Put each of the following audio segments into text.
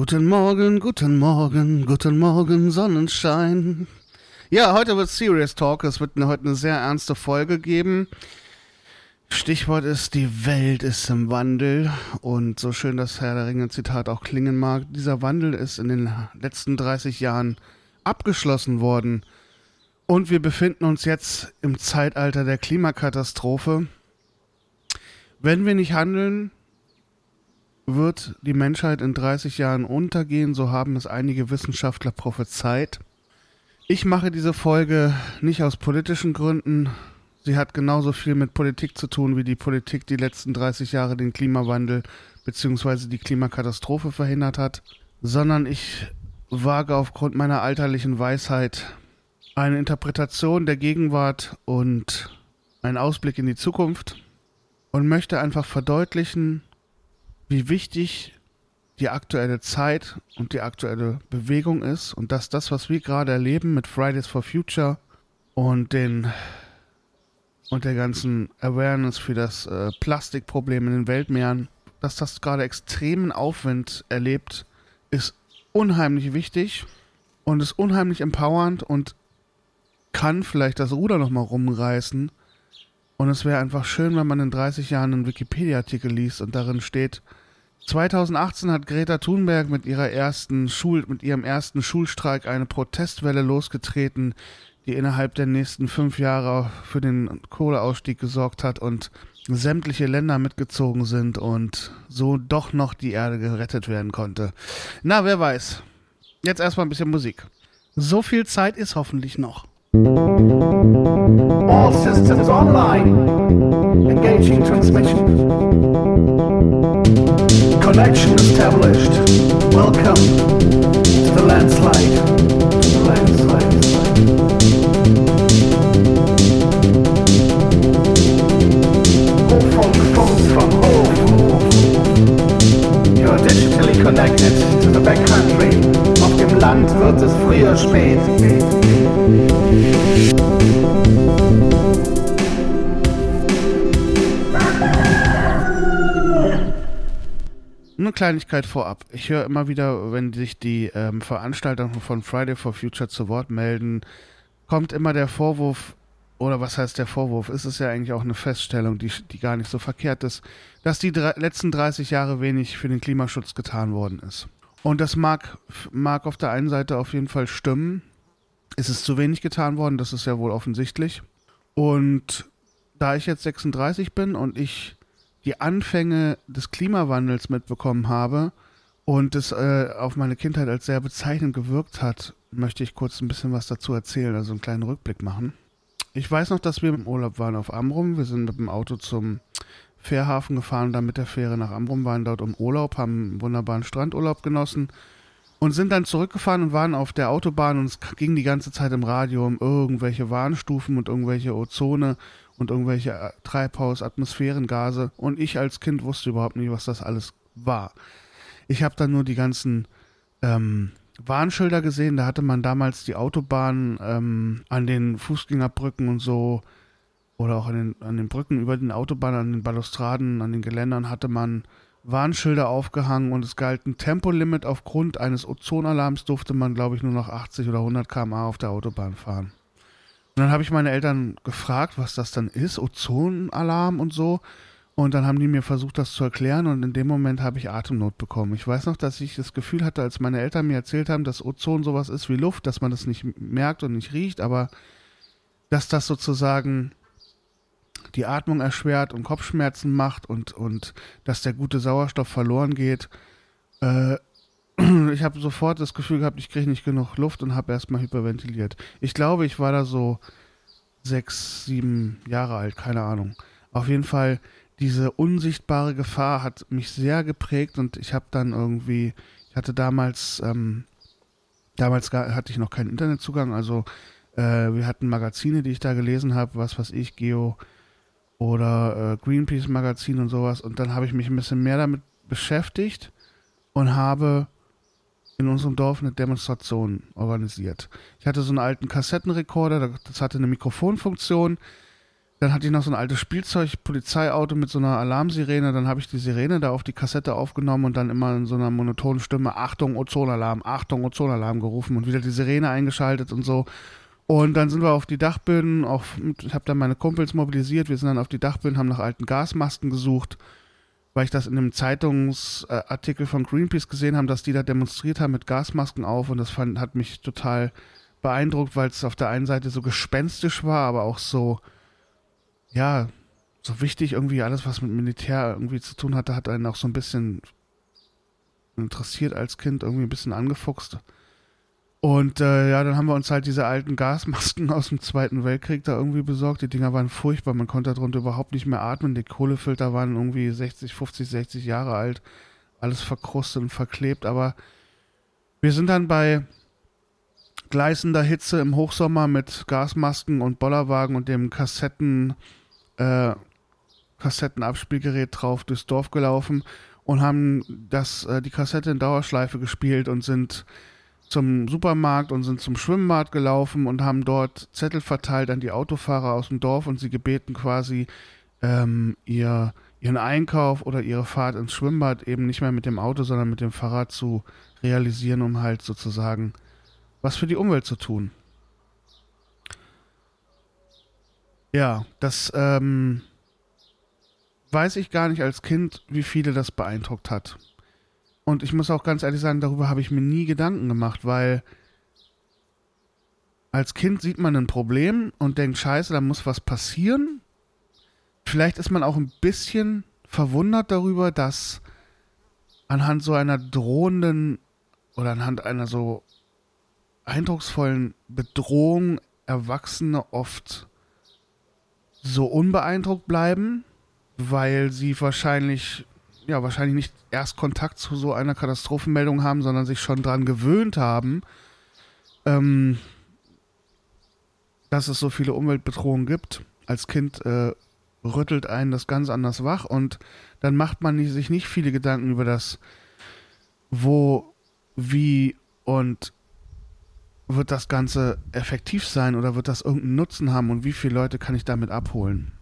Guten Morgen, guten Morgen, guten Morgen, Sonnenschein. Ja, heute wird Serious Talk. Es wird heute eine sehr ernste Folge geben. Stichwort ist, die Welt ist im Wandel. Und so schön das Herr der Ringe Zitat auch klingen mag, dieser Wandel ist in den letzten 30 Jahren abgeschlossen worden. Und wir befinden uns jetzt im Zeitalter der Klimakatastrophe. Wenn wir nicht handeln, wird die Menschheit in 30 Jahren untergehen, so haben es einige Wissenschaftler prophezeit. Ich mache diese Folge nicht aus politischen Gründen. Sie hat genauso viel mit Politik zu tun, wie die Politik die letzten 30 Jahre den Klimawandel bzw. die Klimakatastrophe verhindert hat, sondern ich wage aufgrund meiner alterlichen Weisheit eine Interpretation der Gegenwart und einen Ausblick in die Zukunft und möchte einfach verdeutlichen, wie wichtig die aktuelle Zeit und die aktuelle Bewegung ist und dass das, was wir gerade erleben mit Fridays for Future und den und der ganzen Awareness für das äh, Plastikproblem in den Weltmeeren, dass das gerade extremen Aufwind erlebt, ist unheimlich wichtig und ist unheimlich empowernd und kann vielleicht das Ruder nochmal rumreißen. Und es wäre einfach schön, wenn man in 30 Jahren einen Wikipedia-Artikel liest und darin steht, 2018 hat Greta Thunberg mit ihrer ersten Schul mit ihrem ersten Schulstreik eine Protestwelle losgetreten, die innerhalb der nächsten fünf Jahre für den Kohleausstieg gesorgt hat und sämtliche Länder mitgezogen sind und so doch noch die Erde gerettet werden konnte. Na, wer weiß. Jetzt erstmal ein bisschen Musik. So viel Zeit ist hoffentlich noch. All systems online. Engaging transmission. Connection established. Welcome to the landslide. Landslide. Hochfunk, Funk from Hof. You're digitally connected to the backcountry. Auf dem Land wird es früher spät. Eine Kleinigkeit vorab. Ich höre immer wieder, wenn sich die ähm, Veranstalter von Friday for Future zu Wort melden, kommt immer der Vorwurf, oder was heißt der Vorwurf? Ist es ja eigentlich auch eine Feststellung, die, die gar nicht so verkehrt ist, dass die drei, letzten 30 Jahre wenig für den Klimaschutz getan worden ist. Und das mag, mag auf der einen Seite auf jeden Fall stimmen. Ist es zu wenig getan worden? Das ist ja wohl offensichtlich. Und da ich jetzt 36 bin und ich die Anfänge des Klimawandels mitbekommen habe und es äh, auf meine Kindheit als sehr bezeichnend gewirkt hat, möchte ich kurz ein bisschen was dazu erzählen, also einen kleinen Rückblick machen. Ich weiß noch, dass wir im Urlaub waren auf Amrum. Wir sind mit dem Auto zum Fährhafen gefahren und dann mit der Fähre nach Amrum, waren dort im Urlaub, haben einen wunderbaren Strandurlaub genossen und sind dann zurückgefahren und waren auf der Autobahn und es ging die ganze Zeit im Radio um irgendwelche Warnstufen und irgendwelche Ozone und irgendwelche äh, Treibhausatmosphärengase und ich als Kind wusste überhaupt nicht, was das alles war. Ich habe dann nur die ganzen ähm, Warnschilder gesehen, da hatte man damals die Autobahn ähm, an den Fußgängerbrücken und so oder auch an den, an den Brücken über den Autobahnen, an den Balustraden, an den Geländern hatte man Warnschilder aufgehangen und es galt ein Tempolimit. Aufgrund eines Ozonalarms durfte man, glaube ich, nur noch 80 oder 100 km/h auf der Autobahn fahren. Und dann habe ich meine Eltern gefragt, was das dann ist, Ozonalarm und so. Und dann haben die mir versucht, das zu erklären und in dem Moment habe ich Atemnot bekommen. Ich weiß noch, dass ich das Gefühl hatte, als meine Eltern mir erzählt haben, dass Ozon sowas ist wie Luft, dass man das nicht merkt und nicht riecht, aber dass das sozusagen die Atmung erschwert und Kopfschmerzen macht und, und dass der gute Sauerstoff verloren geht. Äh, ich habe sofort das Gefühl gehabt, ich kriege nicht genug Luft und habe erstmal hyperventiliert. Ich glaube, ich war da so sechs, sieben Jahre alt, keine Ahnung. Auf jeden Fall, diese unsichtbare Gefahr hat mich sehr geprägt und ich habe dann irgendwie, ich hatte damals, ähm, damals hatte ich noch keinen Internetzugang, also äh, wir hatten Magazine, die ich da gelesen habe, was weiß ich, Geo oder äh, Greenpeace Magazin und sowas und dann habe ich mich ein bisschen mehr damit beschäftigt und habe in unserem Dorf eine Demonstration organisiert. Ich hatte so einen alten Kassettenrekorder, das hatte eine Mikrofonfunktion Dann hatte ich noch so ein altes Spielzeug-Polizeiauto mit so einer Alarmsirene. Dann habe ich die Sirene da auf die Kassette aufgenommen und dann immer in so einer monotonen Stimme Achtung, Ozonalarm, Achtung, Ozonalarm gerufen und wieder die Sirene eingeschaltet und so. Und dann sind wir auf die Dachböden, auch, ich habe dann meine Kumpels mobilisiert, wir sind dann auf die Dachböden, haben nach alten Gasmasken gesucht, weil ich das in einem Zeitungsartikel von Greenpeace gesehen habe, dass die da demonstriert haben mit Gasmasken auf und das fand, hat mich total beeindruckt, weil es auf der einen Seite so gespenstisch war, aber auch so ja, so wichtig irgendwie alles, was mit Militär irgendwie zu tun hatte, hat einen auch so ein bisschen interessiert als Kind, irgendwie ein bisschen angefuchst. Und äh, ja, dann haben wir uns halt diese alten Gasmasken aus dem Zweiten Weltkrieg da irgendwie besorgt. Die Dinger waren furchtbar, man konnte darunter überhaupt nicht mehr atmen. Die Kohlefilter waren irgendwie 60, 50, 60 Jahre alt. Alles verkrustet und verklebt. Aber wir sind dann bei gleißender Hitze im Hochsommer mit Gasmasken und Bollerwagen und dem Kassetten äh, Kassettenabspielgerät drauf durchs Dorf gelaufen und haben das, äh, die Kassette in Dauerschleife gespielt und sind zum Supermarkt und sind zum Schwimmbad gelaufen und haben dort Zettel verteilt an die Autofahrer aus dem Dorf und sie gebeten quasi ähm, ihr, ihren Einkauf oder ihre Fahrt ins Schwimmbad eben nicht mehr mit dem Auto, sondern mit dem Fahrrad zu realisieren, um halt sozusagen was für die Umwelt zu tun. Ja, das ähm, weiß ich gar nicht als Kind, wie viele das beeindruckt hat. Und ich muss auch ganz ehrlich sagen, darüber habe ich mir nie Gedanken gemacht, weil als Kind sieht man ein Problem und denkt, scheiße, da muss was passieren. Vielleicht ist man auch ein bisschen verwundert darüber, dass anhand so einer drohenden oder anhand einer so eindrucksvollen Bedrohung Erwachsene oft so unbeeindruckt bleiben, weil sie wahrscheinlich, ja, wahrscheinlich nicht erst Kontakt zu so einer Katastrophenmeldung haben, sondern sich schon daran gewöhnt haben, ähm, dass es so viele Umweltbedrohungen gibt. Als Kind äh, rüttelt einen das ganz anders wach und dann macht man sich nicht viele Gedanken über das, wo, wie und wird das Ganze effektiv sein oder wird das irgendeinen Nutzen haben und wie viele Leute kann ich damit abholen?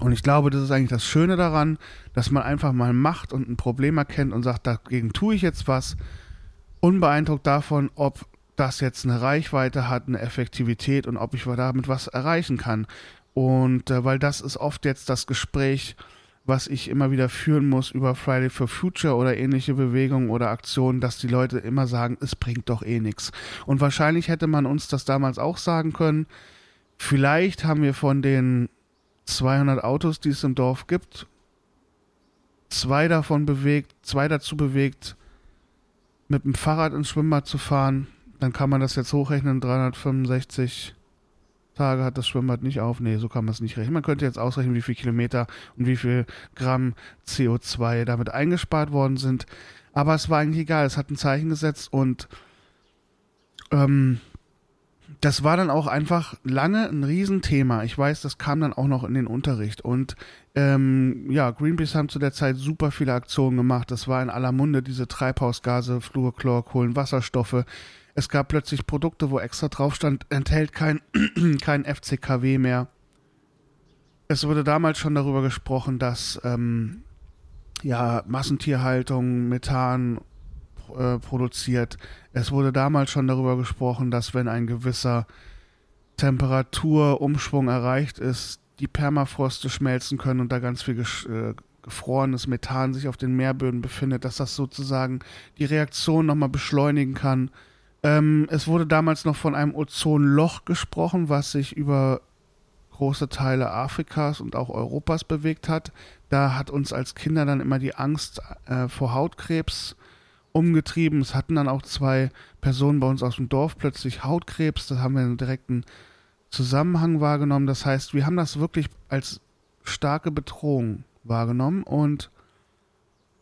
Und ich glaube, das ist eigentlich das Schöne daran, dass man einfach mal macht und ein Problem erkennt und sagt, dagegen tue ich jetzt was, unbeeindruckt davon, ob das jetzt eine Reichweite hat, eine Effektivität und ob ich damit was erreichen kann. Und äh, weil das ist oft jetzt das Gespräch, was ich immer wieder führen muss über Friday for Future oder ähnliche Bewegungen oder Aktionen, dass die Leute immer sagen, es bringt doch eh nichts. Und wahrscheinlich hätte man uns das damals auch sagen können. Vielleicht haben wir von den 200 Autos, die es im Dorf gibt, zwei davon bewegt, zwei dazu bewegt, mit dem Fahrrad ins Schwimmbad zu fahren. Dann kann man das jetzt hochrechnen, 365 Tage hat das Schwimmbad nicht auf. Nee, so kann man es nicht rechnen. Man könnte jetzt ausrechnen, wie viele Kilometer und wie viel Gramm CO2 damit eingespart worden sind. Aber es war eigentlich egal. Es hat ein Zeichen gesetzt und ähm, das war dann auch einfach lange ein Riesenthema. Ich weiß, das kam dann auch noch in den Unterricht. Und ähm, ja, Greenpeace haben zu der Zeit super viele Aktionen gemacht. Das war in aller Munde, diese Treibhausgase, Fluorchlor, Kohlenwasserstoffe. Es gab plötzlich Produkte, wo extra drauf stand, enthält kein, kein FCKW mehr. Es wurde damals schon darüber gesprochen, dass ähm, ja, Massentierhaltung Methan äh, produziert. Es wurde damals schon darüber gesprochen, dass wenn ein gewisser Temperaturumschwung erreicht ist, die Permafroste schmelzen können und da ganz viel äh, gefrorenes Methan sich auf den Meerböden befindet, dass das sozusagen die Reaktion nochmal beschleunigen kann. Ähm, es wurde damals noch von einem Ozonloch gesprochen, was sich über große Teile Afrikas und auch Europas bewegt hat. Da hat uns als Kinder dann immer die Angst äh, vor Hautkrebs umgetrieben. Es hatten dann auch zwei Personen bei uns aus dem Dorf plötzlich Hautkrebs. Da haben wir einen direkten Zusammenhang wahrgenommen. Das heißt, wir haben das wirklich als starke Bedrohung wahrgenommen und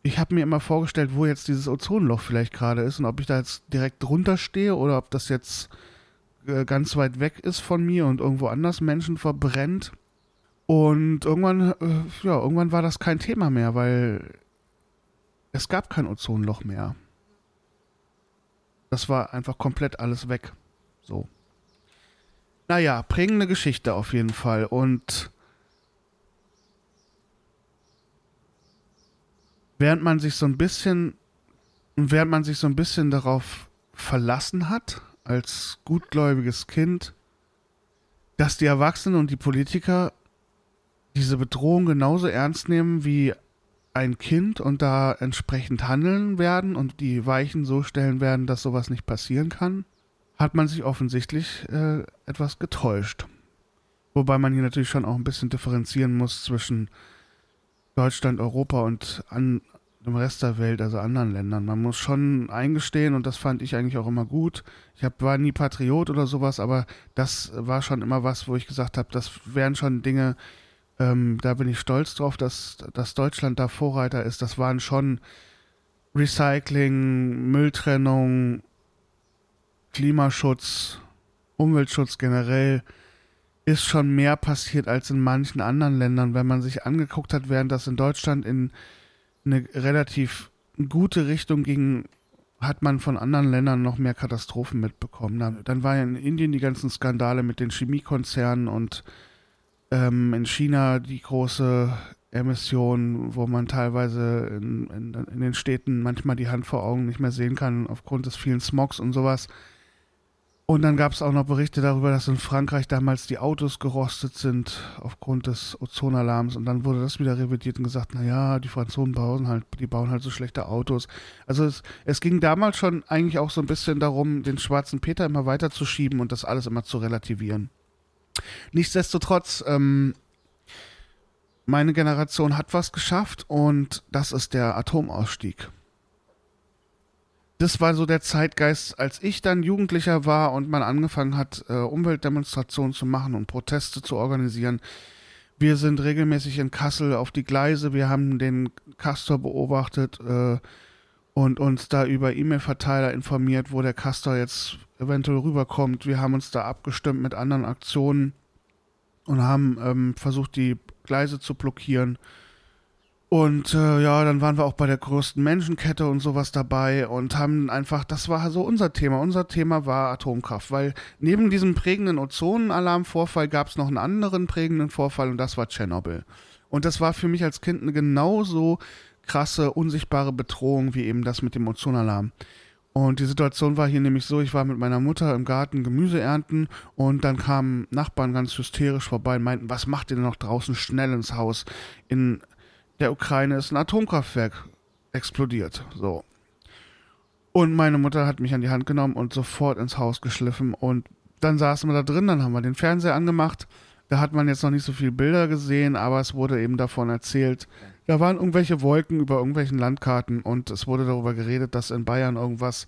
ich habe mir immer vorgestellt, wo jetzt dieses Ozonloch vielleicht gerade ist und ob ich da jetzt direkt drunter stehe oder ob das jetzt äh, ganz weit weg ist von mir und irgendwo anders Menschen verbrennt. Und irgendwann, äh, ja, irgendwann war das kein Thema mehr, weil es gab kein Ozonloch mehr. Das war einfach komplett alles weg. So. Naja, prägende Geschichte auf jeden Fall. Und während man sich so ein bisschen, während man sich so ein bisschen darauf verlassen hat, als gutgläubiges Kind, dass die Erwachsenen und die Politiker diese Bedrohung genauso ernst nehmen wie ein Kind und da entsprechend handeln werden und die Weichen so stellen werden, dass sowas nicht passieren kann, hat man sich offensichtlich äh, etwas getäuscht. Wobei man hier natürlich schon auch ein bisschen differenzieren muss zwischen Deutschland, Europa und an dem Rest der Welt, also anderen Ländern. Man muss schon eingestehen, und das fand ich eigentlich auch immer gut. Ich hab, war nie Patriot oder sowas, aber das war schon immer was, wo ich gesagt habe, das wären schon Dinge, ähm, da bin ich stolz drauf, dass, dass Deutschland da Vorreiter ist. Das waren schon Recycling, Mülltrennung, Klimaschutz, Umweltschutz generell ist schon mehr passiert als in manchen anderen Ländern. Wenn man sich angeguckt hat, während das in Deutschland in eine relativ gute Richtung ging, hat man von anderen Ländern noch mehr Katastrophen mitbekommen. Dann, war ja in Indien die ganzen Skandale mit den Chemiekonzernen und ähm, in China die große Emission, wo man teilweise in, in, in, den Städten manchmal die Hand vor Augen nicht mehr sehen kann aufgrund des vielen Smogs und sowas. Und dann gab es auch noch Berichte darüber, dass in Frankreich damals die Autos gerostet sind aufgrund des Ozonalarms. Und dann wurde das wieder revidiert und gesagt, naja, die Franzosen bauen halt, die bauen halt so schlechte Autos. Also es, es ging damals schon eigentlich auch so ein bisschen darum, den schwarzen Peter immer weiterzuschieben und das alles immer zu relativieren. Nichtsdestotrotz, ähm, meine Generation hat was geschafft und das ist der Atomausstieg das war so der Zeitgeist, als ich dann Jugendlicher war und man angefangen hat, äh, Umweltdemonstrationen zu machen und Proteste zu organisieren. Wir sind regelmäßig in Kassel auf die Gleise, wir haben den Castor beobachtet äh, und uns da über E-Mail-Verteiler informiert, wo der Castor jetzt eventuell rüberkommt. Wir haben uns da abgestimmt mit anderen Aktionen und haben ähm, versucht, die Gleise zu blockieren. Und äh, ja, dann waren wir auch bei der größten Menschenkette und sowas dabei und haben einfach, das war so unser Thema. Unser Thema war Atomkraft, weil neben diesem prägenden Ozonenalarmvorfall gab es noch einen anderen prägenden Vorfall und das war Tschernobyl. Und das war für mich als Kind genauso krasse, unsichtbare Bedrohung wie eben das mit dem Ozonalarm. Und die Situation war hier nämlich so, ich war mit meiner Mutter im Garten Gemüse ernten und dann kamen Nachbarn ganz hysterisch vorbei und meinten, was macht ihr denn noch draußen schnell ins Haus? In der Ukraine ist ein Atomkraftwerk explodiert. So. Und meine Mutter hat mich an die Hand genommen und sofort ins Haus geschliffen. Und dann saßen wir da drin, dann haben wir den Fernseher angemacht. Da hat man jetzt noch nicht so viele Bilder gesehen, aber es wurde eben davon erzählt. Da waren irgendwelche Wolken über irgendwelchen Landkarten und es wurde darüber geredet, dass in Bayern irgendwas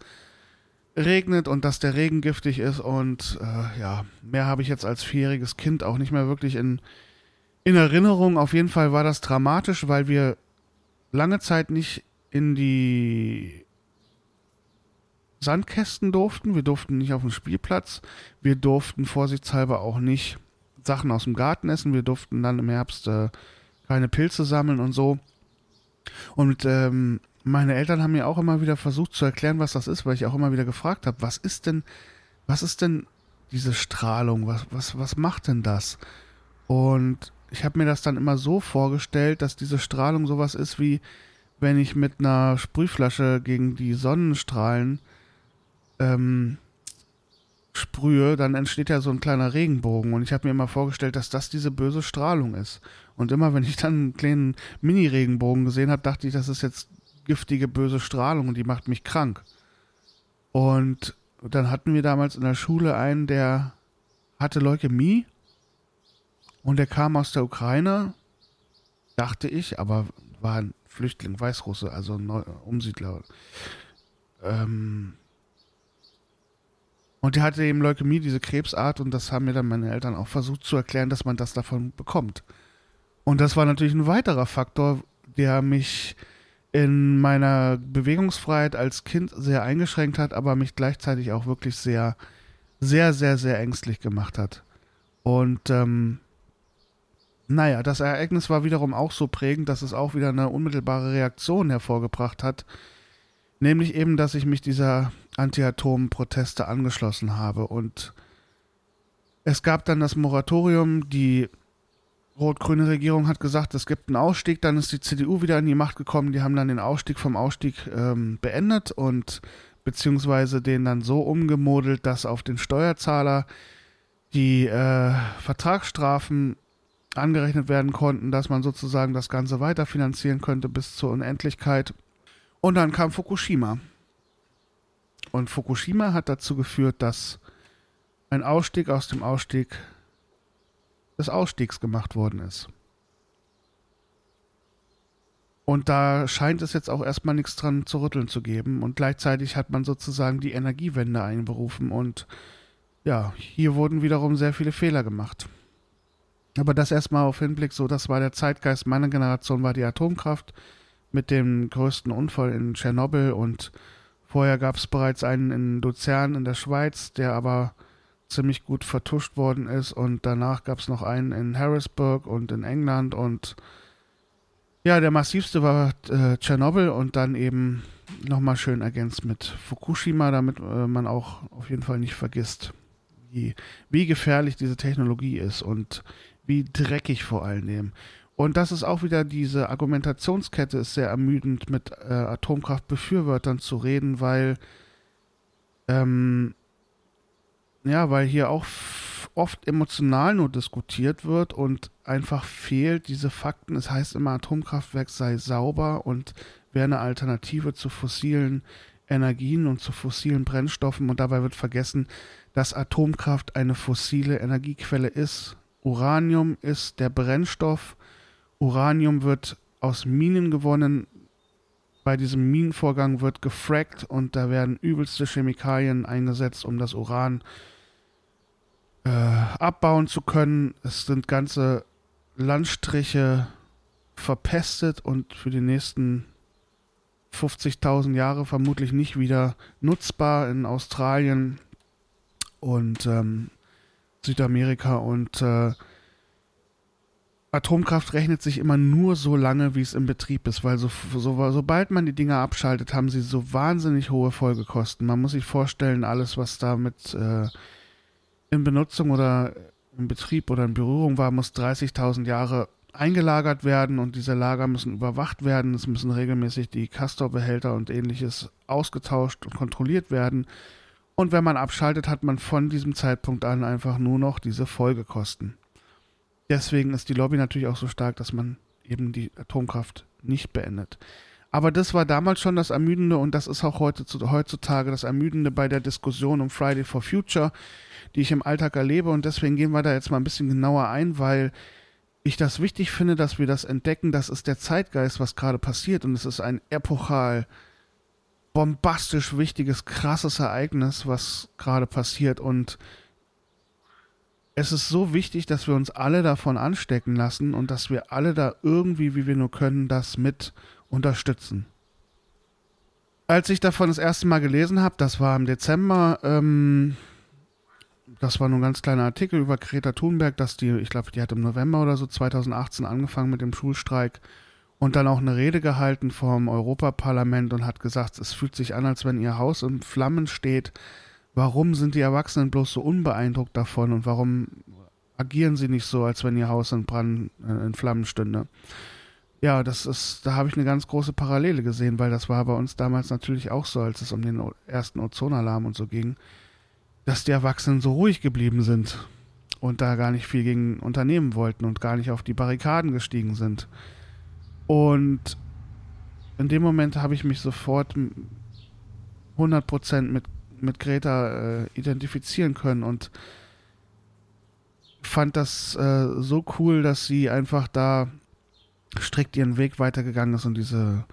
regnet und dass der Regen giftig ist. Und äh, ja, mehr habe ich jetzt als vierjähriges Kind auch nicht mehr wirklich in, in Erinnerung. Auf jeden Fall war das dramatisch, weil wir lange Zeit nicht in die Sandkästen durften. Wir durften nicht auf den Spielplatz. Wir durften vorsichtshalber auch nicht Sachen aus dem Garten essen. Wir durften dann im Herbst äh, keine Pilze sammeln und so. Und ähm, meine Eltern haben mir auch immer wieder versucht zu erklären, was das ist, weil ich auch immer wieder gefragt habe, was ist denn, was ist denn diese Strahlung? Was, was, was macht denn das? Und ich habe mir das dann immer so vorgestellt, dass diese Strahlung sowas ist wie wenn ich mit einer Sprühflasche gegen die Sonnenstrahlen ähm, sprühe, dann entsteht ja so ein kleiner Regenbogen. Und ich habe mir immer vorgestellt, dass das diese böse Strahlung ist. Und immer wenn ich dann einen kleinen Mini-Regenbogen gesehen habe, dachte ich, das ist jetzt giftige, böse Strahlung und die macht mich krank. Und dann hatten wir damals in der Schule einen, der hatte Leukämie und er kam aus der Ukraine, dachte ich, aber war ein Flüchtling, Weißrusse, also ein Umsiedler. Ähm und der hatte eben Leukämie, diese Krebsart, und das haben mir dann meine Eltern auch versucht zu erklären, dass man das davon bekommt. Und das war natürlich ein weiterer Faktor, der mich in meiner Bewegungsfreiheit als Kind sehr eingeschränkt hat, aber mich gleichzeitig auch wirklich sehr, sehr, sehr, sehr ängstlich gemacht hat. Und ähm, naja, das Ereignis war wiederum auch so prägend, dass es auch wieder eine unmittelbare Reaktion hervorgebracht hat. Nämlich eben, dass ich mich dieser Anti-Atom-Proteste angeschlossen habe. Und es gab dann das Moratorium, die rot-grüne Regierung hat gesagt, es gibt einen Ausstieg, dann ist die CDU wieder in die Macht gekommen, die haben dann den Ausstieg vom Ausstieg ähm, beendet und beziehungsweise den dann so umgemodelt, dass auf den Steuerzahler die äh, Vertragsstrafen angerechnet werden konnten, dass man sozusagen das Ganze weiterfinanzieren könnte bis zur Unendlichkeit. Und dann kam Fukushima. Und Fukushima hat dazu geführt, dass ein Ausstieg aus dem Ausstieg des Ausstiegs gemacht worden ist. Und da scheint es jetzt auch erstmal nichts dran zu rütteln zu geben. Und gleichzeitig hat man sozusagen die Energiewende einberufen. Und ja, hier wurden wiederum sehr viele Fehler gemacht. Aber das erstmal auf Hinblick, so das war der Zeitgeist meiner Generation, war die Atomkraft mit dem größten Unfall in Tschernobyl. Und vorher gab es bereits einen in Luzern in der Schweiz, der aber ziemlich gut vertuscht worden ist. Und danach gab es noch einen in Harrisburg und in England. Und ja, der massivste war äh, Tschernobyl und dann eben nochmal schön ergänzt mit Fukushima, damit äh, man auch auf jeden Fall nicht vergisst, wie, wie gefährlich diese Technologie ist und wie dreckig vor allen Dingen. Und das ist auch wieder diese Argumentationskette ist sehr ermüdend, mit äh, Atomkraftbefürwortern zu reden, weil ähm, ja, weil hier auch oft emotional nur diskutiert wird und einfach fehlt diese Fakten. Es heißt immer, Atomkraftwerk sei sauber und wäre eine Alternative zu fossilen Energien und zu fossilen Brennstoffen und dabei wird vergessen, dass Atomkraft eine fossile Energiequelle ist. Uranium ist der Brennstoff. Uranium wird aus Minen gewonnen. Bei diesem Minenvorgang wird gefrackt und da werden übelste Chemikalien eingesetzt, um das Uran äh, abbauen zu können. Es sind ganze Landstriche verpestet und für die nächsten 50.000 Jahre vermutlich nicht wieder nutzbar in Australien und ähm, Südamerika und äh, Atomkraft rechnet sich immer nur so lange, wie es im Betrieb ist, weil so, so, sobald man die Dinger abschaltet, haben sie so wahnsinnig hohe Folgekosten. Man muss sich vorstellen, alles, was da mit äh, in Benutzung oder im Betrieb oder in Berührung war, muss 30.000 Jahre eingelagert werden und diese Lager müssen überwacht werden. Es müssen regelmäßig die Castor-Behälter und ähnliches ausgetauscht und kontrolliert werden. Und wenn man abschaltet, hat man von diesem Zeitpunkt an einfach nur noch diese Folgekosten. Deswegen ist die Lobby natürlich auch so stark, dass man eben die Atomkraft nicht beendet. Aber das war damals schon das Ermüdende und das ist auch heute, heutzutage das Ermüdende bei der Diskussion um Friday for Future die ich im Alltag erlebe. Und deswegen gehen wir da jetzt mal ein bisschen genauer ein, weil ich das wichtig finde, dass wir das entdecken. Das ist der Zeitgeist, was gerade passiert. Und es ist ein epochal, bombastisch wichtiges, krasses Ereignis, was gerade passiert. Und es ist so wichtig, dass wir uns alle davon anstecken lassen und dass wir alle da irgendwie, wie wir nur können, das mit unterstützen. Als ich davon das erste Mal gelesen habe, das war im Dezember, ähm, das war nur ein ganz kleiner Artikel über Greta Thunberg, dass die, ich glaube, die hat im November oder so 2018 angefangen mit dem Schulstreik und dann auch eine Rede gehalten vom Europaparlament und hat gesagt, es fühlt sich an, als wenn ihr Haus in Flammen steht. Warum sind die Erwachsenen bloß so unbeeindruckt davon und warum agieren sie nicht so, als wenn ihr Haus in Brand äh, in Flammen stünde? Ja, das ist, da habe ich eine ganz große Parallele gesehen, weil das war bei uns damals natürlich auch so, als es um den ersten Ozonalarm und so ging dass die Erwachsenen so ruhig geblieben sind und da gar nicht viel gegen unternehmen wollten und gar nicht auf die Barrikaden gestiegen sind. Und in dem Moment habe ich mich sofort 100% mit, mit Greta äh, identifizieren können und fand das äh, so cool, dass sie einfach da strikt ihren Weg weitergegangen ist und diese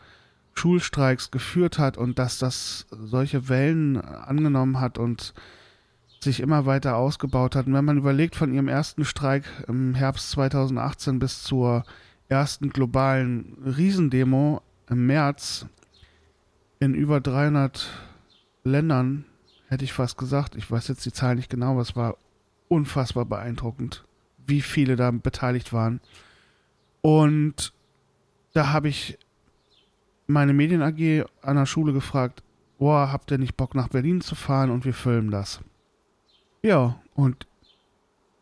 Schulstreiks geführt hat und dass das solche Wellen angenommen hat und sich immer weiter ausgebaut hat. Und wenn man überlegt, von ihrem ersten Streik im Herbst 2018 bis zur ersten globalen Riesendemo im März in über 300 Ländern, hätte ich fast gesagt, ich weiß jetzt die Zahl nicht genau, aber es war unfassbar beeindruckend, wie viele da beteiligt waren. Und da habe ich meine Medien AG an der Schule gefragt, boah, habt ihr nicht Bock nach Berlin zu fahren und wir filmen das? Ja, und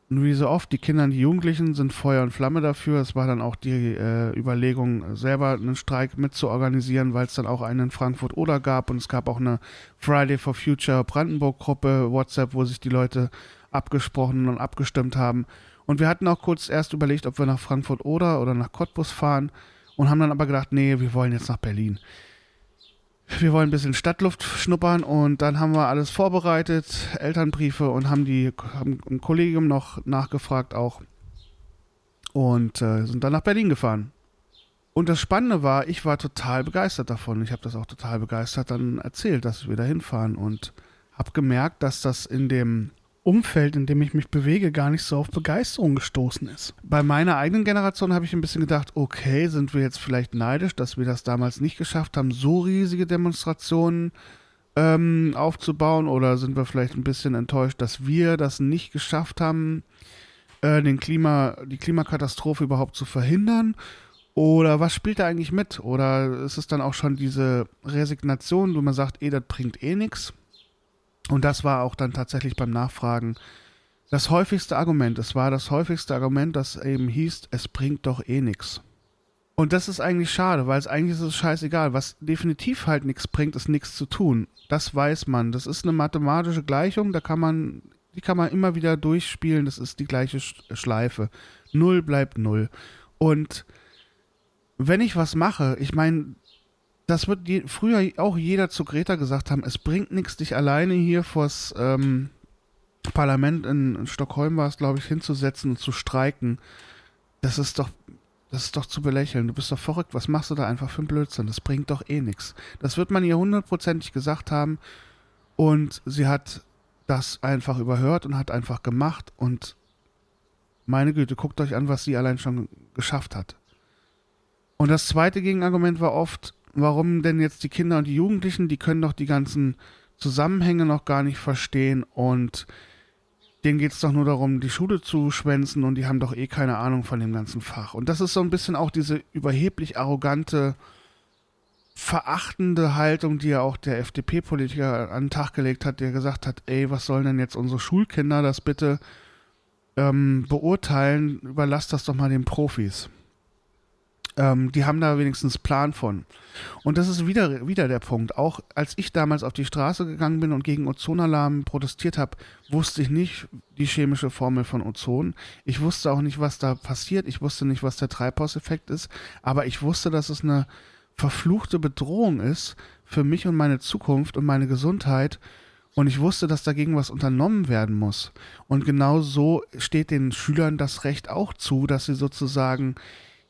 wie so oft, die Kinder und die Jugendlichen sind Feuer und Flamme dafür. Es war dann auch die äh, Überlegung, selber einen Streik mitzuorganisieren, weil es dann auch einen in Frankfurt oder gab und es gab auch eine Friday for Future Brandenburg-Gruppe, WhatsApp, wo sich die Leute abgesprochen und abgestimmt haben. Und wir hatten auch kurz erst überlegt, ob wir nach Frankfurt oder oder nach Cottbus fahren und haben dann aber gedacht, nee, wir wollen jetzt nach Berlin wir wollen ein bisschen Stadtluft schnuppern und dann haben wir alles vorbereitet, Elternbriefe und haben die haben im Kollegium noch nachgefragt auch und äh, sind dann nach Berlin gefahren. Und das Spannende war, ich war total begeistert davon. Ich habe das auch total begeistert dann erzählt, dass wir da hinfahren und habe gemerkt, dass das in dem Umfeld, in dem ich mich bewege, gar nicht so auf Begeisterung gestoßen ist. Bei meiner eigenen Generation habe ich ein bisschen gedacht, okay, sind wir jetzt vielleicht neidisch, dass wir das damals nicht geschafft haben, so riesige Demonstrationen ähm, aufzubauen oder sind wir vielleicht ein bisschen enttäuscht, dass wir das nicht geschafft haben, äh, den Klima, die Klimakatastrophe überhaupt zu verhindern? Oder was spielt da eigentlich mit? Oder ist es dann auch schon diese Resignation, wo man sagt, eh, das bringt eh nichts? Und das war auch dann tatsächlich beim Nachfragen das häufigste Argument. Es war das häufigste Argument, das eben hieß, es bringt doch eh nichts. Und das ist eigentlich schade, weil es eigentlich ist es scheißegal. Was definitiv halt nichts bringt, ist nichts zu tun. Das weiß man. Das ist eine mathematische Gleichung, da kann man, die kann man immer wieder durchspielen. Das ist die gleiche Schleife. Null bleibt null. Und wenn ich was mache, ich meine, das wird je, früher auch jeder zu Greta gesagt haben, es bringt nichts, dich alleine hier vors ähm, Parlament in, in Stockholm war es, glaube ich, hinzusetzen und zu streiken. Das ist doch, das ist doch zu belächeln. Du bist doch verrückt. Was machst du da einfach für einen Blödsinn? Das bringt doch eh nichts. Das wird man ihr hundertprozentig gesagt haben. Und sie hat das einfach überhört und hat einfach gemacht. Und meine Güte, guckt euch an, was sie allein schon geschafft hat. Und das zweite Gegenargument war oft, warum denn jetzt die Kinder und die Jugendlichen, die können doch die ganzen Zusammenhänge noch gar nicht verstehen und denen geht es doch nur darum, die Schule zu schwänzen und die haben doch eh keine Ahnung von dem ganzen Fach. Und das ist so ein bisschen auch diese überheblich arrogante, verachtende Haltung, die ja auch der FDP-Politiker an den Tag gelegt hat, der gesagt hat, ey, was sollen denn jetzt unsere Schulkinder das bitte ähm, beurteilen? Überlasst das doch mal den Profis. Ähm, die haben da wenigstens Plan von. Und das ist wieder, wieder der Punkt. Auch als ich damals auf die Straße gegangen bin und gegen Ozonalarm protestiert habe, wusste ich nicht die chemische Formel von Ozon. Ich wusste auch nicht, was da passiert. Ich wusste nicht, was der Treibhauseffekt ist. Aber ich wusste, dass es eine verfluchte Bedrohung ist für mich und meine Zukunft und meine Gesundheit. Und ich wusste, dass dagegen was unternommen werden muss. Und genau so steht den Schülern das Recht auch zu, dass sie sozusagen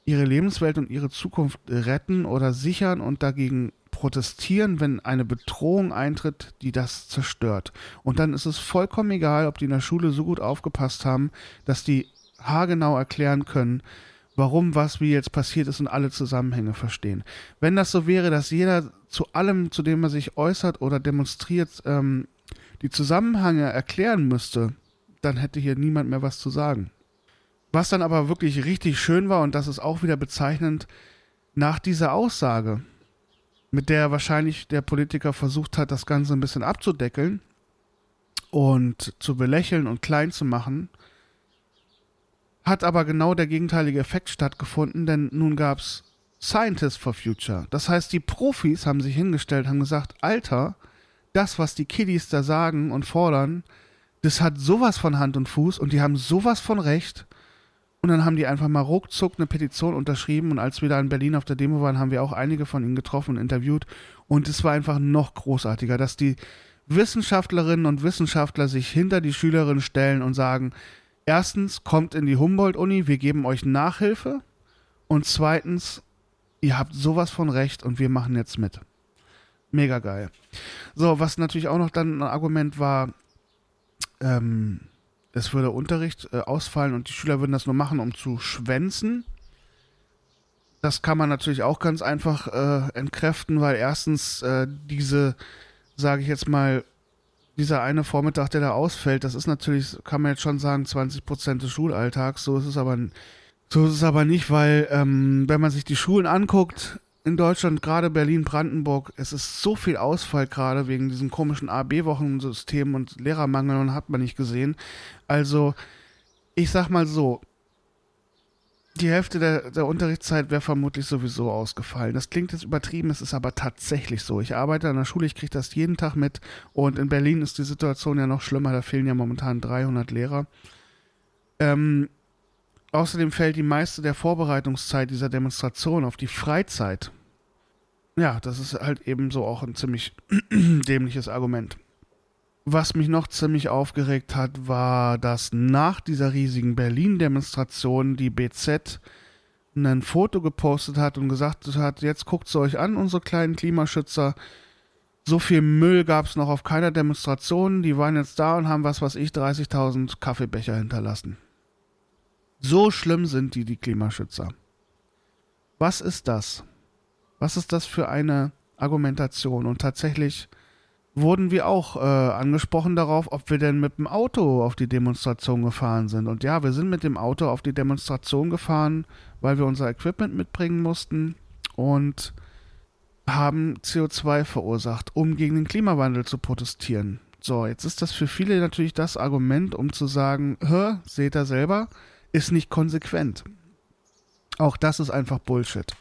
ihre Lebenswelt und ihre Zukunft retten oder sichern und dagegen protestieren, wenn eine Bedrohung eintritt, die das zerstört. Und dann ist es vollkommen egal, ob die in der Schule so gut aufgepasst haben, dass die haargenau erklären können, warum was wie jetzt passiert ist und alle Zusammenhänge verstehen. Wenn das so wäre, dass jeder zu allem, zu dem er sich äußert oder demonstriert, ähm, die Zusammenhänge erklären müsste, dann hätte hier niemand mehr was zu sagen. Was dann aber wirklich richtig schön war, und das ist auch wieder bezeichnend, nach dieser Aussage, mit der wahrscheinlich der Politiker versucht hat, das Ganze ein bisschen abzudeckeln und zu belächeln und klein zu machen, hat aber genau der gegenteilige Effekt stattgefunden, denn nun gab es Scientists for Future. Das heißt, die Profis haben sich hingestellt, haben gesagt, Alter, das, was die Kiddies da sagen und fordern, das hat sowas von Hand und Fuß und die haben sowas von Recht und dann haben die einfach mal ruckzuck eine Petition unterschrieben. Und als wir da in Berlin auf der Demo waren, haben wir auch einige von ihnen getroffen und interviewt. Und es war einfach noch großartiger, dass die Wissenschaftlerinnen und Wissenschaftler sich hinter die Schülerinnen stellen und sagen, erstens, kommt in die Humboldt-Uni, wir geben euch Nachhilfe. Und zweitens, ihr habt sowas von Recht und wir machen jetzt mit. Mega geil. So, was natürlich auch noch dann ein Argument war, ähm, es würde Unterricht äh, ausfallen und die Schüler würden das nur machen, um zu schwänzen. Das kann man natürlich auch ganz einfach äh, entkräften, weil erstens äh, diese, sage ich jetzt mal, dieser eine Vormittag, der da ausfällt, das ist natürlich, kann man jetzt schon sagen, 20 Prozent des Schulalltags. So ist es aber, so ist es aber nicht, weil ähm, wenn man sich die Schulen anguckt, in Deutschland, gerade Berlin, Brandenburg, es ist so viel Ausfall gerade wegen diesem komischen AB-Wochensystem und Lehrermangel und hat man nicht gesehen. Also ich sag mal so, die Hälfte der, der Unterrichtszeit wäre vermutlich sowieso ausgefallen. Das klingt jetzt übertrieben, es ist aber tatsächlich so. Ich arbeite an der Schule, ich kriege das jeden Tag mit und in Berlin ist die Situation ja noch schlimmer, da fehlen ja momentan 300 Lehrer. Ähm, außerdem fällt die meiste der Vorbereitungszeit dieser Demonstration auf die Freizeit. Ja, das ist halt ebenso auch ein ziemlich dämliches Argument. Was mich noch ziemlich aufgeregt hat, war, dass nach dieser riesigen Berlin-Demonstration die BZ ein Foto gepostet hat und gesagt hat, jetzt guckt es euch an, unsere kleinen Klimaschützer. So viel Müll gab es noch auf keiner Demonstration. Die waren jetzt da und haben, was weiß ich, 30.000 Kaffeebecher hinterlassen. So schlimm sind die, die Klimaschützer. Was ist das? Was ist das für eine Argumentation? Und tatsächlich wurden wir auch äh, angesprochen darauf, ob wir denn mit dem Auto auf die Demonstration gefahren sind. Und ja, wir sind mit dem Auto auf die Demonstration gefahren, weil wir unser Equipment mitbringen mussten und haben CO2 verursacht, um gegen den Klimawandel zu protestieren. So, jetzt ist das für viele natürlich das Argument, um zu sagen, hör, seht ihr selber, ist nicht konsequent. Auch das ist einfach Bullshit.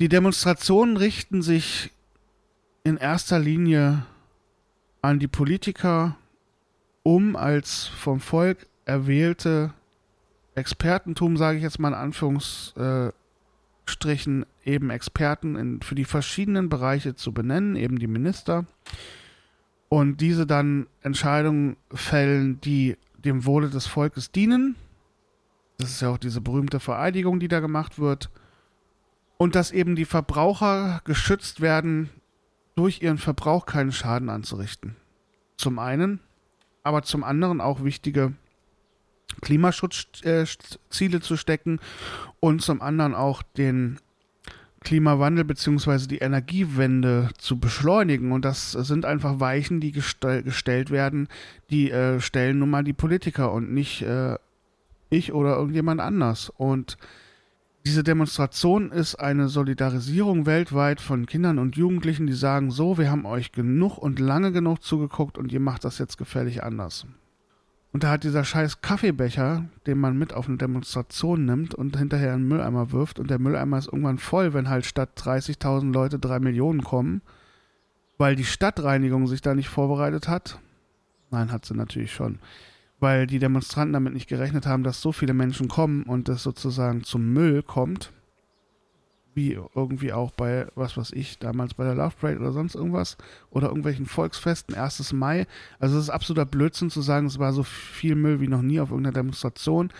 Die Demonstrationen richten sich in erster Linie an die Politiker, um als vom Volk erwählte Expertentum, sage ich jetzt mal in Anführungsstrichen, eben Experten in, für die verschiedenen Bereiche zu benennen, eben die Minister, und diese dann Entscheidungen fällen, die dem Wohle des Volkes dienen. Das ist ja auch diese berühmte Vereidigung, die da gemacht wird. Und dass eben die Verbraucher geschützt werden durch ihren Verbrauch keinen Schaden anzurichten. Zum einen, aber zum anderen auch wichtige Klimaschutzziele zu stecken und zum anderen auch den Klimawandel bzw. die Energiewende zu beschleunigen. Und das sind einfach Weichen, die gestell gestellt werden, die äh, stellen nun mal die Politiker und nicht äh, ich oder irgendjemand anders. Und diese Demonstration ist eine Solidarisierung weltweit von Kindern und Jugendlichen, die sagen, so, wir haben euch genug und lange genug zugeguckt und ihr macht das jetzt gefährlich anders. Und da hat dieser scheiß Kaffeebecher, den man mit auf eine Demonstration nimmt und hinterher in den Mülleimer wirft und der Mülleimer ist irgendwann voll, wenn halt statt 30.000 Leute drei Millionen kommen, weil die Stadtreinigung sich da nicht vorbereitet hat. Nein, hat sie natürlich schon weil die Demonstranten damit nicht gerechnet haben, dass so viele Menschen kommen und es sozusagen zum Müll kommt. Wie irgendwie auch bei, was weiß ich, damals bei der Love Parade oder sonst irgendwas. Oder irgendwelchen Volksfesten, 1. Mai. Also es ist absoluter Blödsinn zu sagen, es war so viel Müll wie noch nie auf irgendeiner Demonstration.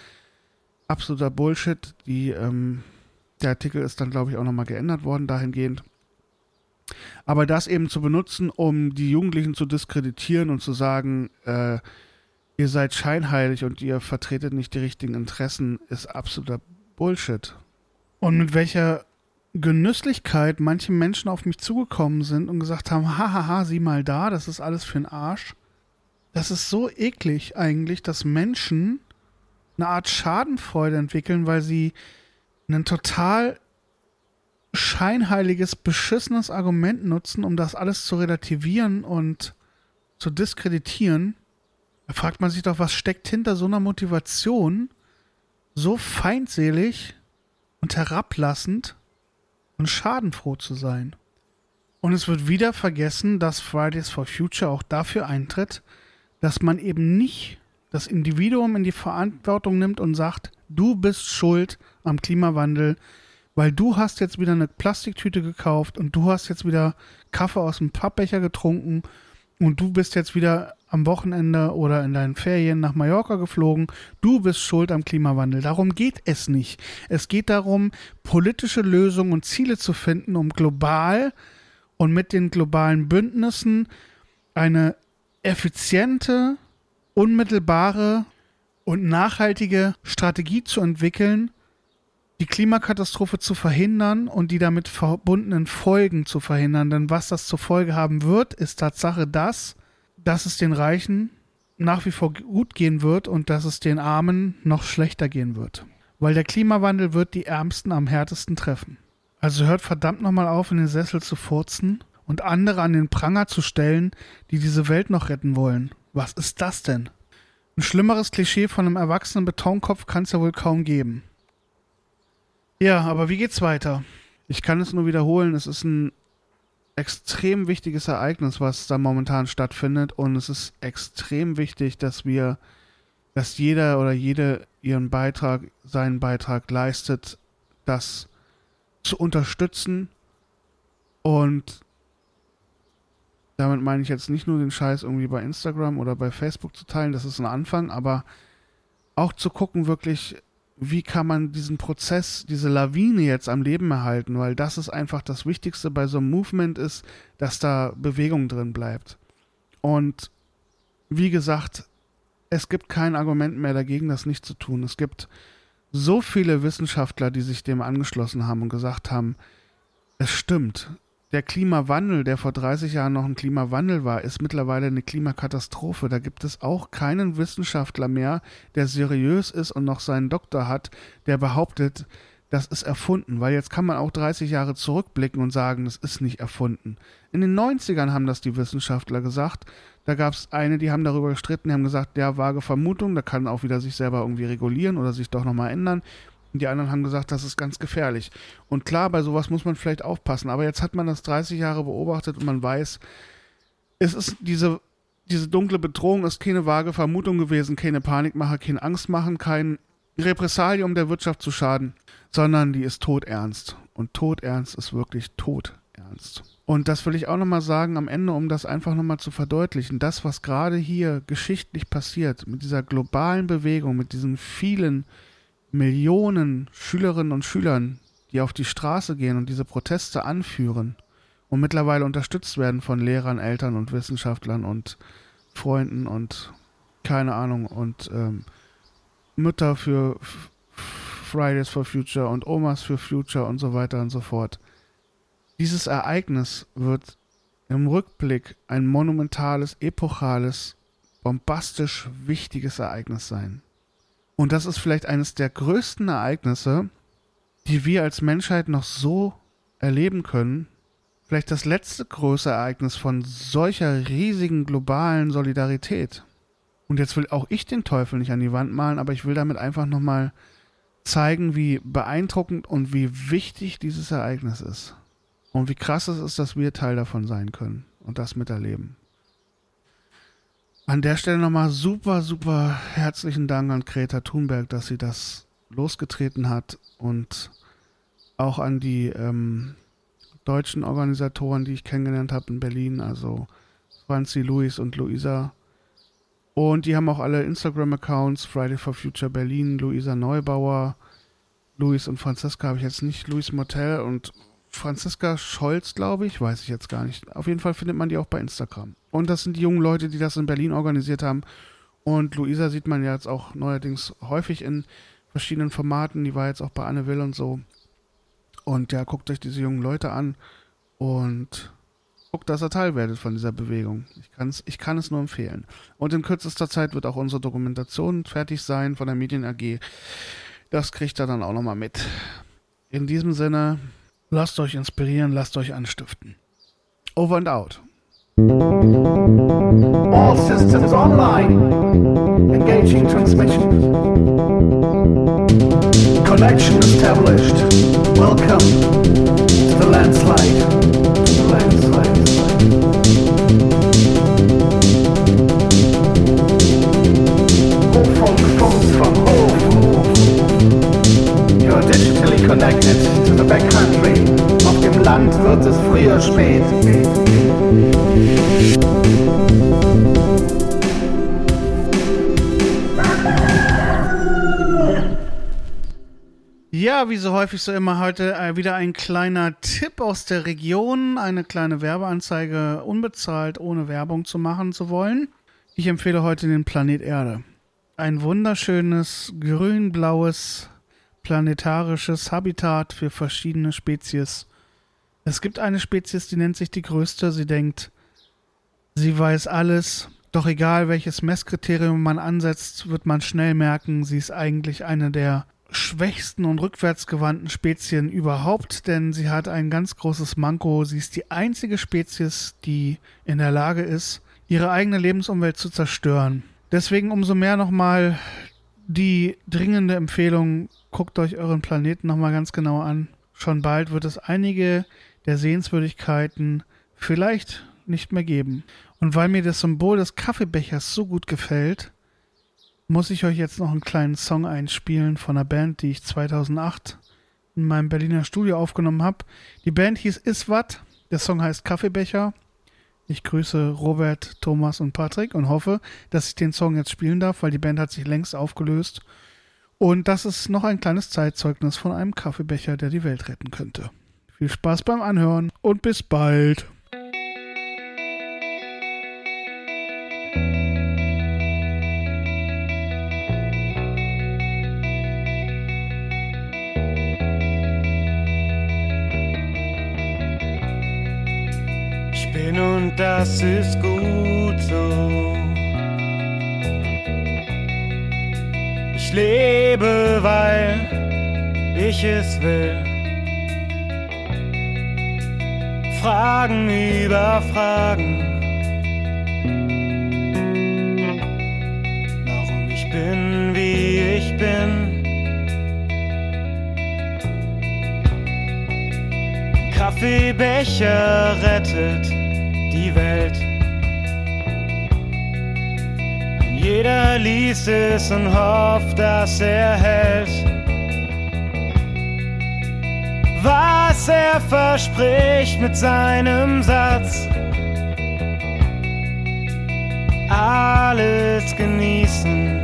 Absoluter Bullshit. Die, ähm, der Artikel ist dann, glaube ich, auch nochmal geändert worden dahingehend. Aber das eben zu benutzen, um die Jugendlichen zu diskreditieren und zu sagen, äh, ihr seid scheinheilig und ihr vertretet nicht die richtigen Interessen, ist absoluter Bullshit. Und mit welcher Genüsslichkeit manche Menschen auf mich zugekommen sind und gesagt haben, hahaha, sieh mal da, das ist alles für den Arsch. Das ist so eklig eigentlich, dass Menschen eine Art Schadenfreude entwickeln, weil sie ein total scheinheiliges, beschissenes Argument nutzen, um das alles zu relativieren und zu diskreditieren. Da fragt man sich doch, was steckt hinter so einer Motivation, so feindselig und herablassend und schadenfroh zu sein. Und es wird wieder vergessen, dass Fridays for Future auch dafür eintritt, dass man eben nicht das Individuum in die Verantwortung nimmt und sagt, du bist schuld am Klimawandel, weil du hast jetzt wieder eine Plastiktüte gekauft und du hast jetzt wieder Kaffee aus dem Pappbecher getrunken und du bist jetzt wieder am Wochenende oder in deinen Ferien nach Mallorca geflogen, du bist schuld am Klimawandel. Darum geht es nicht. Es geht darum, politische Lösungen und Ziele zu finden, um global und mit den globalen Bündnissen eine effiziente, unmittelbare und nachhaltige Strategie zu entwickeln, die Klimakatastrophe zu verhindern und die damit verbundenen Folgen zu verhindern. Denn was das zur Folge haben wird, ist Tatsache das, dass es den Reichen nach wie vor gut gehen wird und dass es den Armen noch schlechter gehen wird. Weil der Klimawandel wird die Ärmsten am härtesten treffen. Also hört verdammt nochmal auf, in den Sessel zu furzen und andere an den Pranger zu stellen, die diese Welt noch retten wollen. Was ist das denn? Ein schlimmeres Klischee von einem erwachsenen Betonkopf kann es ja wohl kaum geben. Ja, aber wie geht's weiter? Ich kann es nur wiederholen, es ist ein extrem wichtiges Ereignis, was da momentan stattfindet. Und es ist extrem wichtig, dass wir, dass jeder oder jede ihren Beitrag, seinen Beitrag leistet, das zu unterstützen. Und damit meine ich jetzt nicht nur den Scheiß irgendwie bei Instagram oder bei Facebook zu teilen, das ist ein Anfang, aber auch zu gucken wirklich, wie kann man diesen Prozess, diese Lawine jetzt am Leben erhalten, weil das ist einfach das Wichtigste bei so einem Movement ist, dass da Bewegung drin bleibt. Und wie gesagt, es gibt kein Argument mehr dagegen, das nicht zu tun. Es gibt so viele Wissenschaftler, die sich dem angeschlossen haben und gesagt haben, es stimmt, der Klimawandel, der vor 30 Jahren noch ein Klimawandel war, ist mittlerweile eine Klimakatastrophe. Da gibt es auch keinen Wissenschaftler mehr, der seriös ist und noch seinen Doktor hat, der behauptet, das ist erfunden. Weil jetzt kann man auch 30 Jahre zurückblicken und sagen, das ist nicht erfunden. In den 90ern haben das die Wissenschaftler gesagt. Da gab es eine, die haben darüber gestritten, die haben gesagt, ja, vage Vermutung, da kann auch wieder sich selber irgendwie regulieren oder sich doch nochmal ändern. Und die anderen haben gesagt, das ist ganz gefährlich. Und klar, bei sowas muss man vielleicht aufpassen. Aber jetzt hat man das 30 Jahre beobachtet und man weiß, es ist diese, diese dunkle Bedrohung ist keine vage Vermutung gewesen, keine Panikmacher, kein Angstmachen, kein Repressalium der Wirtschaft zu schaden, sondern die ist todernst. Und todernst ist wirklich todernst. Und das will ich auch nochmal sagen am Ende, um das einfach nochmal zu verdeutlichen. Das, was gerade hier geschichtlich passiert, mit dieser globalen Bewegung, mit diesen vielen Millionen Schülerinnen und Schülern, die auf die Straße gehen und diese Proteste anführen und mittlerweile unterstützt werden von Lehrern, Eltern und Wissenschaftlern und Freunden und keine Ahnung und ähm, Mütter für Fridays for Future und Omas für Future und so weiter und so fort. Dieses Ereignis wird im Rückblick ein monumentales, epochales, bombastisch wichtiges Ereignis sein. Und das ist vielleicht eines der größten Ereignisse, die wir als Menschheit noch so erleben können. Vielleicht das letzte große Ereignis von solcher riesigen globalen Solidarität. Und jetzt will auch ich den Teufel nicht an die Wand malen, aber ich will damit einfach nochmal zeigen, wie beeindruckend und wie wichtig dieses Ereignis ist. Und wie krass es ist, dass wir Teil davon sein können und das miterleben. An der Stelle nochmal super, super herzlichen Dank an Greta Thunberg, dass sie das losgetreten hat und auch an die ähm, deutschen Organisatoren, die ich kennengelernt habe in Berlin, also Franzi, Luis und Luisa. Und die haben auch alle Instagram-Accounts, Friday for Future Berlin, Luisa Neubauer, Luis und Franziska habe ich jetzt nicht, Luis Motel und Franziska Scholz, glaube ich, weiß ich jetzt gar nicht. Auf jeden Fall findet man die auch bei Instagram. Und das sind die jungen Leute, die das in Berlin organisiert haben. Und Luisa sieht man ja jetzt auch neuerdings häufig in verschiedenen Formaten. Die war jetzt auch bei Anne Will und so. Und ja, guckt euch diese jungen Leute an und guckt, dass ihr Teil werdet von dieser Bewegung. Ich, kann's, ich kann es nur empfehlen. Und in kürzester Zeit wird auch unsere Dokumentation fertig sein von der Medien AG. Das kriegt ihr dann auch nochmal mit. In diesem Sinne, lasst euch inspirieren, lasst euch anstiften. Over and out. All systems online. Engaging transmission. Connection established. Welcome to the landslide. Connected to the backcountry. Auf dem Land wird es früher spät. Ja, wie so häufig so immer heute äh, wieder ein kleiner Tipp aus der Region, eine kleine Werbeanzeige unbezahlt, ohne Werbung zu machen zu wollen. Ich empfehle heute den Planet Erde. Ein wunderschönes grün-blaues planetarisches Habitat für verschiedene Spezies. Es gibt eine Spezies, die nennt sich die größte. Sie denkt, sie weiß alles. Doch egal welches Messkriterium man ansetzt, wird man schnell merken, sie ist eigentlich eine der schwächsten und rückwärtsgewandten Spezien überhaupt, denn sie hat ein ganz großes Manko. Sie ist die einzige Spezies, die in der Lage ist, ihre eigene Lebensumwelt zu zerstören. Deswegen umso mehr nochmal die dringende Empfehlung, guckt euch euren Planeten nochmal ganz genau an. Schon bald wird es einige der Sehenswürdigkeiten vielleicht nicht mehr geben. Und weil mir das Symbol des Kaffeebechers so gut gefällt, muss ich euch jetzt noch einen kleinen Song einspielen von einer Band, die ich 2008 in meinem Berliner Studio aufgenommen habe. Die Band hieß Iswat, der Song heißt Kaffeebecher. Ich grüße Robert, Thomas und Patrick und hoffe, dass ich den Song jetzt spielen darf, weil die Band hat sich längst aufgelöst. Und das ist noch ein kleines Zeitzeugnis von einem Kaffeebecher, der die Welt retten könnte. Viel Spaß beim Anhören und bis bald. Ich bin und das ist gut so. Ich lebe, weil ich es will. Fragen über Fragen. Warum ich bin, wie ich bin. Kaffeebecher rettet die Welt. Jeder liest es und hofft, dass er hält. Was er verspricht mit seinem Satz. Alles genießen